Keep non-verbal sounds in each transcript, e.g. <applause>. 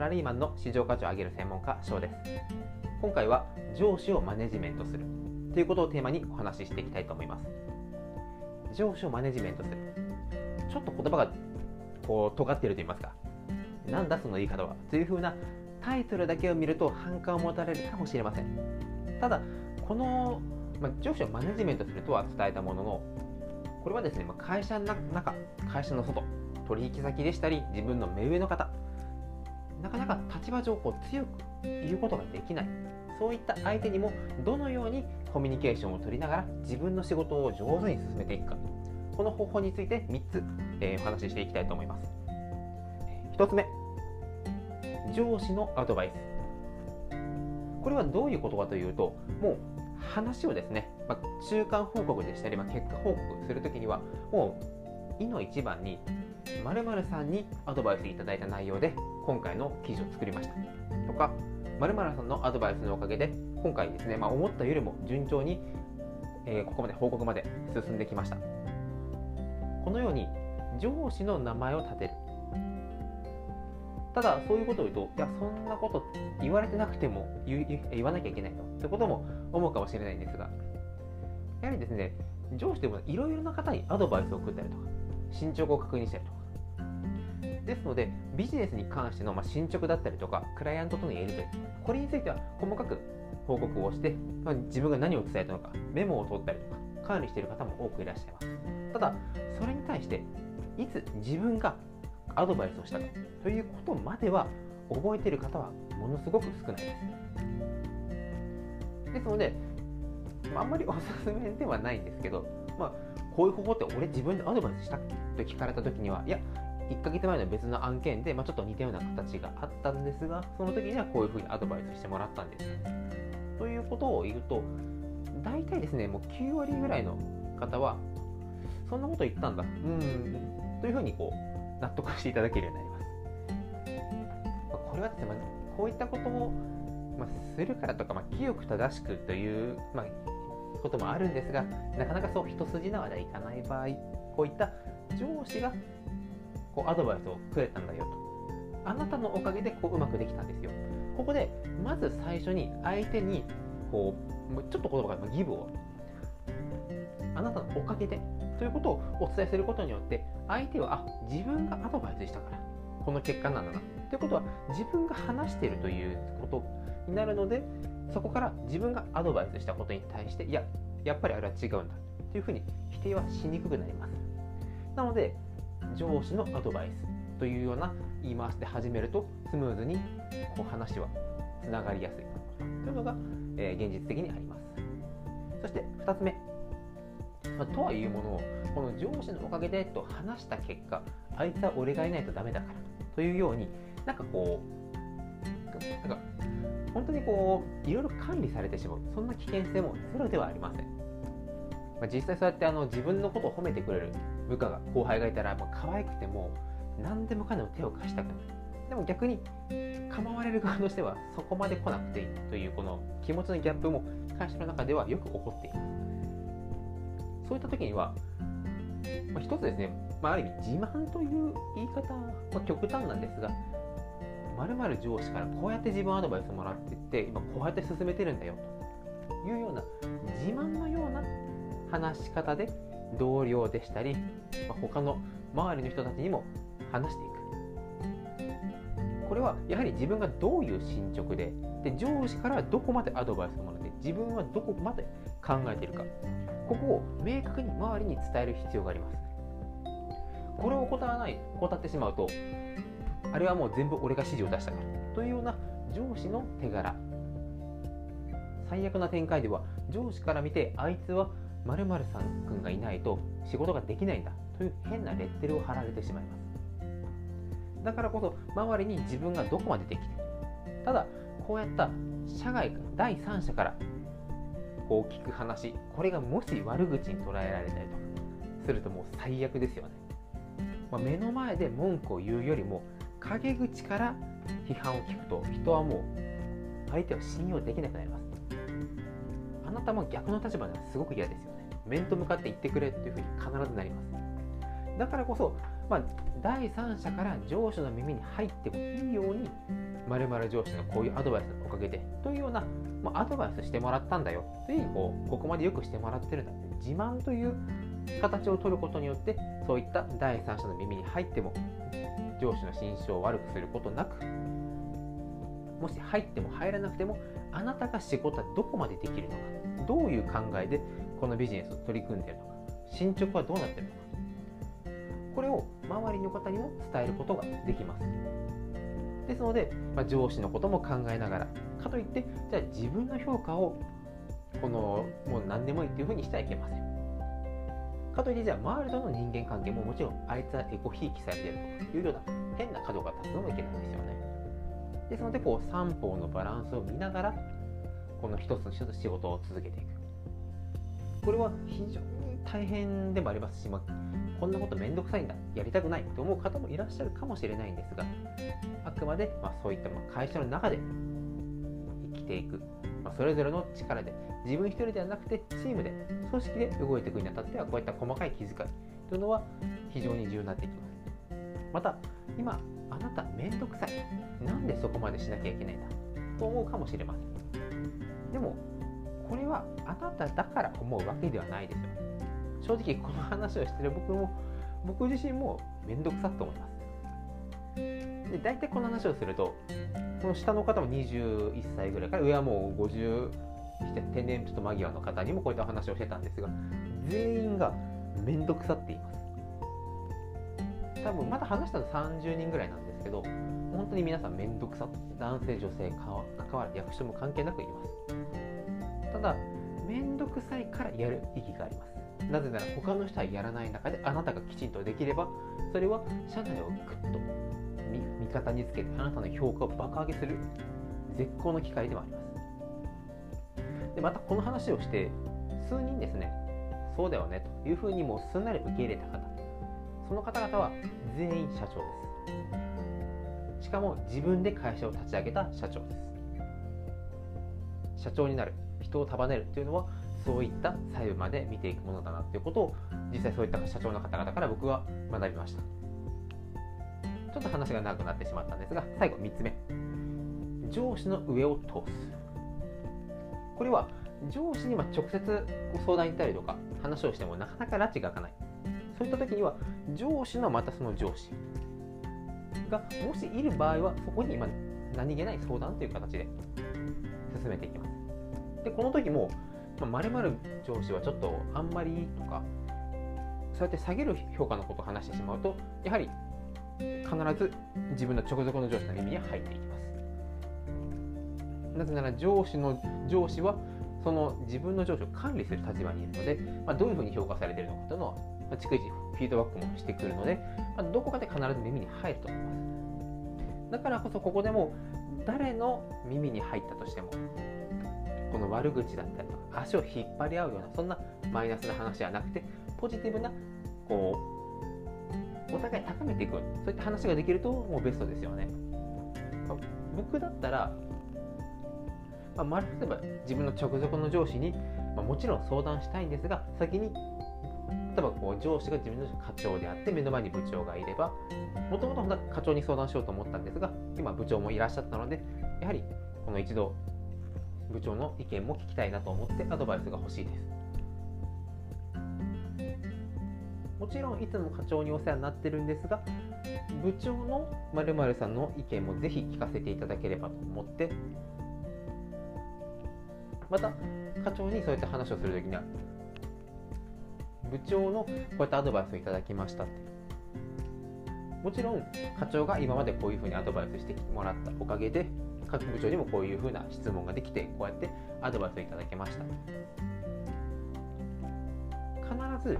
ラリーマンの市場価値を上げる専門家翔です。今回は上司をマネジメントする。ということをテーマにお話ししていきたいと思います。上司をマネジメントする。ちょっと言葉がこう尖っていると言いますか。なんだその言い方は。というふうなタイトルだけを見ると反感を持たれるかもしれません。ただこの、まあ、上司をマネジメントするとは伝えたもののこれはですね、まあ、会社の中会社の外取引先でしたり自分の目上の方なかなか立場上こう強く言うことができない。そういった相手にもどのようにコミュニケーションを取りながら自分の仕事を上手に進めていくか。この方法について3つ、えー、お話ししていきたいと思います。1つ目上司のアドバイス。これはどういうことかというともう話をですね、まあ、中間報告でしたり、まあ、結果報告するときにはもういの一番に〇〇さんにアドバイスいただいた内容で今回の記事を作りました。とか〇〇さんのアドバイスのおかげで今回ですね、まあ、思ったよりも順調に、えー、ここまで報告まで進んできました。このように上司の名前を立てる。ただそういうことを言うといやそんなこと言われてなくても言わなきゃいけないのってことも思うかもしれないんですがやはりですね上司でもいろいろな方にアドバイスを送ったりとか進捗を確認したりとかですのでビジネスに関してのま進捗だったりとかクライアントとのやり取りこれについては細かく報告をして、まあ、自分が何を伝えたのかメモを取ったりとか管理している方も多くいらっしゃいます。ただそれに対していつ自分がアドバイスをしたかということまでは覚えている方はものすごく少ないです。ですので、あ、んまり <laughs> おすすめではないんですけど、まあ、こういう方法って俺自分でアドバイスしたと聞かれた時にはいや1ヶ月前の別の案件で、まあ、ちょっと似たような形があったんですがその時にはこういうふうにアドバイスしてもらったんです。ということを言うと大体ですねもう9割ぐらいの方はそんなこと言ったんだ。うんというふうにこう納得していただけるようになります。これはですね、ま、こういったことを、まあ、するからとか、まあ、清く正しくという、まあ、こともあるんですがなかなかそう一筋縄ではいかない場合こういった上司がこうアドバイスをくれたんだよと。あなたのおかげでこううまくできたんですよ。ここでまず最初に相手にこうちょっと言葉がギブを。あなたのおかげでということをお伝えすることによって相手はあ自分がアドバイスしたから。この結果なんだな。ということは自分が話しているということになるのでそこから自分がアドバイスしたことに対していややっぱりあれは違うんだ。というふうに否定はしにくくなります。なので上司のアドバイスというような言い回しで始めるとスムーズにこう話はつながりやすい。というのが、えー、現実的にあります。そして2つ目、まあ、とはいうものをこの上司のおかげでと話した結果あいつは俺がいないとダメだからというようになんかこうなんか本当にこういろいろ管理されてしまう。そんな危険性もゼロではありません、まあ、実際そうやってあの自分のことを褒めてくれる。部下が後輩がいたらもう可愛くても何でもかんでも手を貸したくない。でも逆に構われる側としてはそこまで来なくていいというこの気持ちのギャップも会社の中ではよく起こっていますそういった時には、まあ、一つですね、まあ、ある意味自慢という言い方は極端なんですがまるまる上司からこうやって自分アドバイスもらってって今こうやって進めてるんだよというような自慢のような話し方で同僚でしたり、まあ、他の周りの人たちにも話していく。これはやはり自分がどういう進捗でで上司からどこまでアドバイスをもらって自分はどこまで考えているか。ここを明確に周りに伝える必要があります。これを怠らない怠ってしまうとあれはもう全部俺が指示を出したか。らというような上司の手柄。最悪な展開では上司から見てあいつは〇〇さんくんがいないと仕事ができないんだという変なレッテルを貼られてしまいます。だからこそ周りに自分がどこまでできているただこうやった社外第三者からこう聞く話これがもし悪口に捉えられたりとかするともう最悪ですよね、まあ、目の前で文句を言うよりも陰口から批判を聞くと人はもう相手を信用できなくなります。あなたも逆の立場ではすごく嫌ですよ面と向かって言ってくれっていうふうに必ずなります。だからこそ、まあ、第三者から上司の耳に入ってもいいようにまる上司のこういうアドバイスのおかげでというような、まあ、アドバイスしてもらったんだよ。というこうここまでよくしてもらってるんだって自慢という形を取ることによってそういった第三者の耳に入っても上司の心象を悪くすることなくもし入っても入らなくてもあなたが仕事はどこまでできるのかどういう考えでこのビジネスを取り組んでいるのか進捗はどうなっているのかこれを周りの方にも伝えることができます。ですので、まあ、上司のことも考えながらかといってじゃあ自分の評価をこのもう何でもいいっていうふうにしてはいけません。かといってじゃあ周りとの人間関係ももちろんあいつはエコひいきされてるというような変な角が立つのもいけないんですよね。ですのでこう三方のバランスを見ながらこの一つの一つ仕事を続けていく。これは非常に大変でもありますし、まあ、こんなことめんどくさいんだやりたくないと思う方もいらっしゃるかもしれないんですがあくまで、まあ、そういったま会社の中で生きていく、まあ、それぞれの力で自分一人ではなくてチームで組織で動いていくにあたってはこういった細かい気遣いというのは非常に重要になっていきます。また今あなためんどくさい。なんでそこまでしなきゃいけないんだと思うかもしれません。でもこれはあなただから思うわけではないですよ。正直この話をしてる僕も僕自身もめんどくさと思います。で大体この話をするとこの下の方も21歳ぐらいから上はもう50定年ちょっと間際の方にもこういった話をしてたんですが全員がめんどくさっています。多分まだ話したの30人ぐらいなんですけど本当に皆さんめんどくさ男性女性関わる役所も関係なく言います。ただめんどくさいからやる意義があります。なぜなら他の人はやらない中であなたがきちんとできればそれは社内をぐっと味方につけてあなたの評価を爆上げする絶好の機会でもあります。でまたこの話をして数人ですねそうだよねというふうにもうすんなり受け入れた方その方々は全員社長です。しかも自分で会社を立ち上げた社長です。社長になる。人を束ねるというのはそういった細部まで見ていくものだなということを実際そういった社長の方々から僕は学びました。ちょっと話が長くなってしまったんですが最後3つ目。上司の上を通す。これは上司に直接相談に行ったりとか話をしてもなかなか拉致が開かない。そういった時には上司のまたその上司がもしいる場合はそこに今何気ない相談という形で進めていきます。でこの時もまる、る上司はちょっとあんまりとかそうやって下げる評価のことを話してしまうとやはり必ず自分の直属の上司の耳に入っていきます。なぜなら上司の上司はその自分の上司を管理する立場にいるので、まあ、どういうふうに評価されているのかというのは、まあ、逐次フィードバックもしてくるので、まあ、どこかで必ず耳に入ると思います。だからこそここでも誰の耳に入ったとしてもこの悪口だったりとか足を引っ張り合うようなそんなマイナスな話ではなくてポジティブなこうお互い高めていくそういった話ができるともうベストですよね。僕だったら、まあ、例えば自分の直属の上司に、まあ、もちろん相談したいんですが先に例えばこう上司が自分の課長であって目の前に部長がいればもともと課長に相談しようと思ったんですが今部長もいらっしゃったのでやはりこの一度部長の意見も聞きたいなと思ってアドバイスが欲しいです。もちろんいつも課長にお世話になってるんですが部長の〇〇さんの意見もぜひ聞かせていただければと思って。また課長にそういった話をするときには部長のこういったアドバイスをいただきましたもちろん課長が今までこういうふうにアドバイスしてもらったおかげで各部長にもこういうふうな質問ができてこうやってアドバイスをいただけました。必ず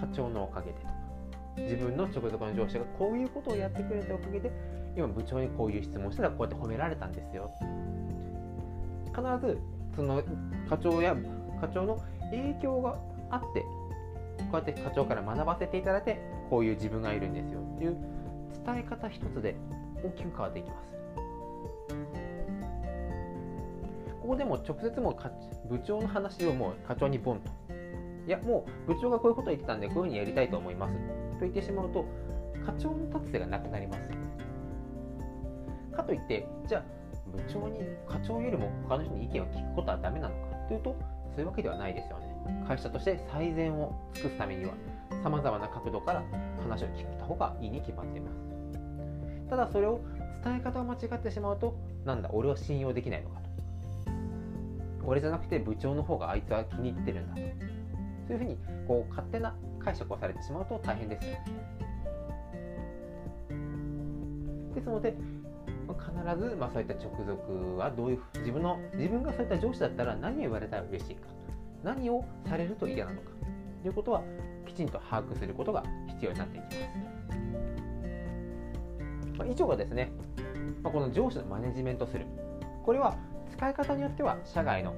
課長のおかげでとか自分の直属の上司がこういうことをやってくれたおかげで今部長にこういう質問したらこうやって褒められたんですよ。必ずその課長や課長の影響があってこうやって課長から学ばせていただいてこういう自分がいるんですよっていう伝え方一つで大きく変わっていきます。ここでも直接も部長の話をもう課長にボンと。いやもう部長がこういうこと言ってたんでこういうふうにやりたいと思います。と言ってしまうと課長の立つ瀬がなくなります。かといってじゃあ部長に課長よりも他の人に意見を聞くことはダメなのか。というとそういうわけではないですよね。会社として最善を尽くすためにはさまざまな角度から話を聞いた方がいいに決まっています。ただそれを伝え方を間違ってしまうとなんだ俺は信用できないのか。俺じゃなくて部長の方があいつは気に入ってるんだと。そういうふうにこう勝手な解釈をされてしまうと大変ですよですので必ず、まあ、そういった直属はどういう自分の自分がそういった上司だったら何を言われたら嬉しいか。何をされると嫌なのか。ということはきちんと把握することが必要になっていきます、まあ、以上がですね、まあ、この上司のマネジメントする。これは使い方によっては社外の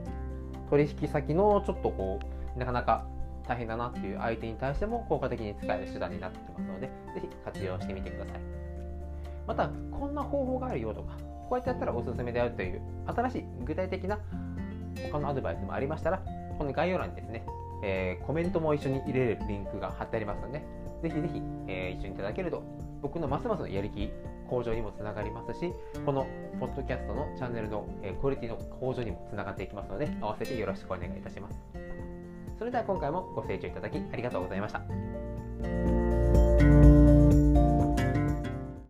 取引先のちょっとこうなかなか大変だなっていう相手に対しても効果的に使える手段になってきますのでぜひ活用してみてください。またこんな方法があるよとかこうやってやったらおすすめであるという新しい具体的な他のアドバイスもありましたらこの概要欄にですね、えー、コメントも一緒に入れるリンクが貼ってありますのでぜひぜひ、え、一緒にいただけると僕のますますのやる気向上にもつながりますしこのポッドキャストのチャンネルの、え、クオリティの向上にもつながっていきますので合わせてよろしくお願いいたします。それでは今回もご清聴いただきありがとうございました。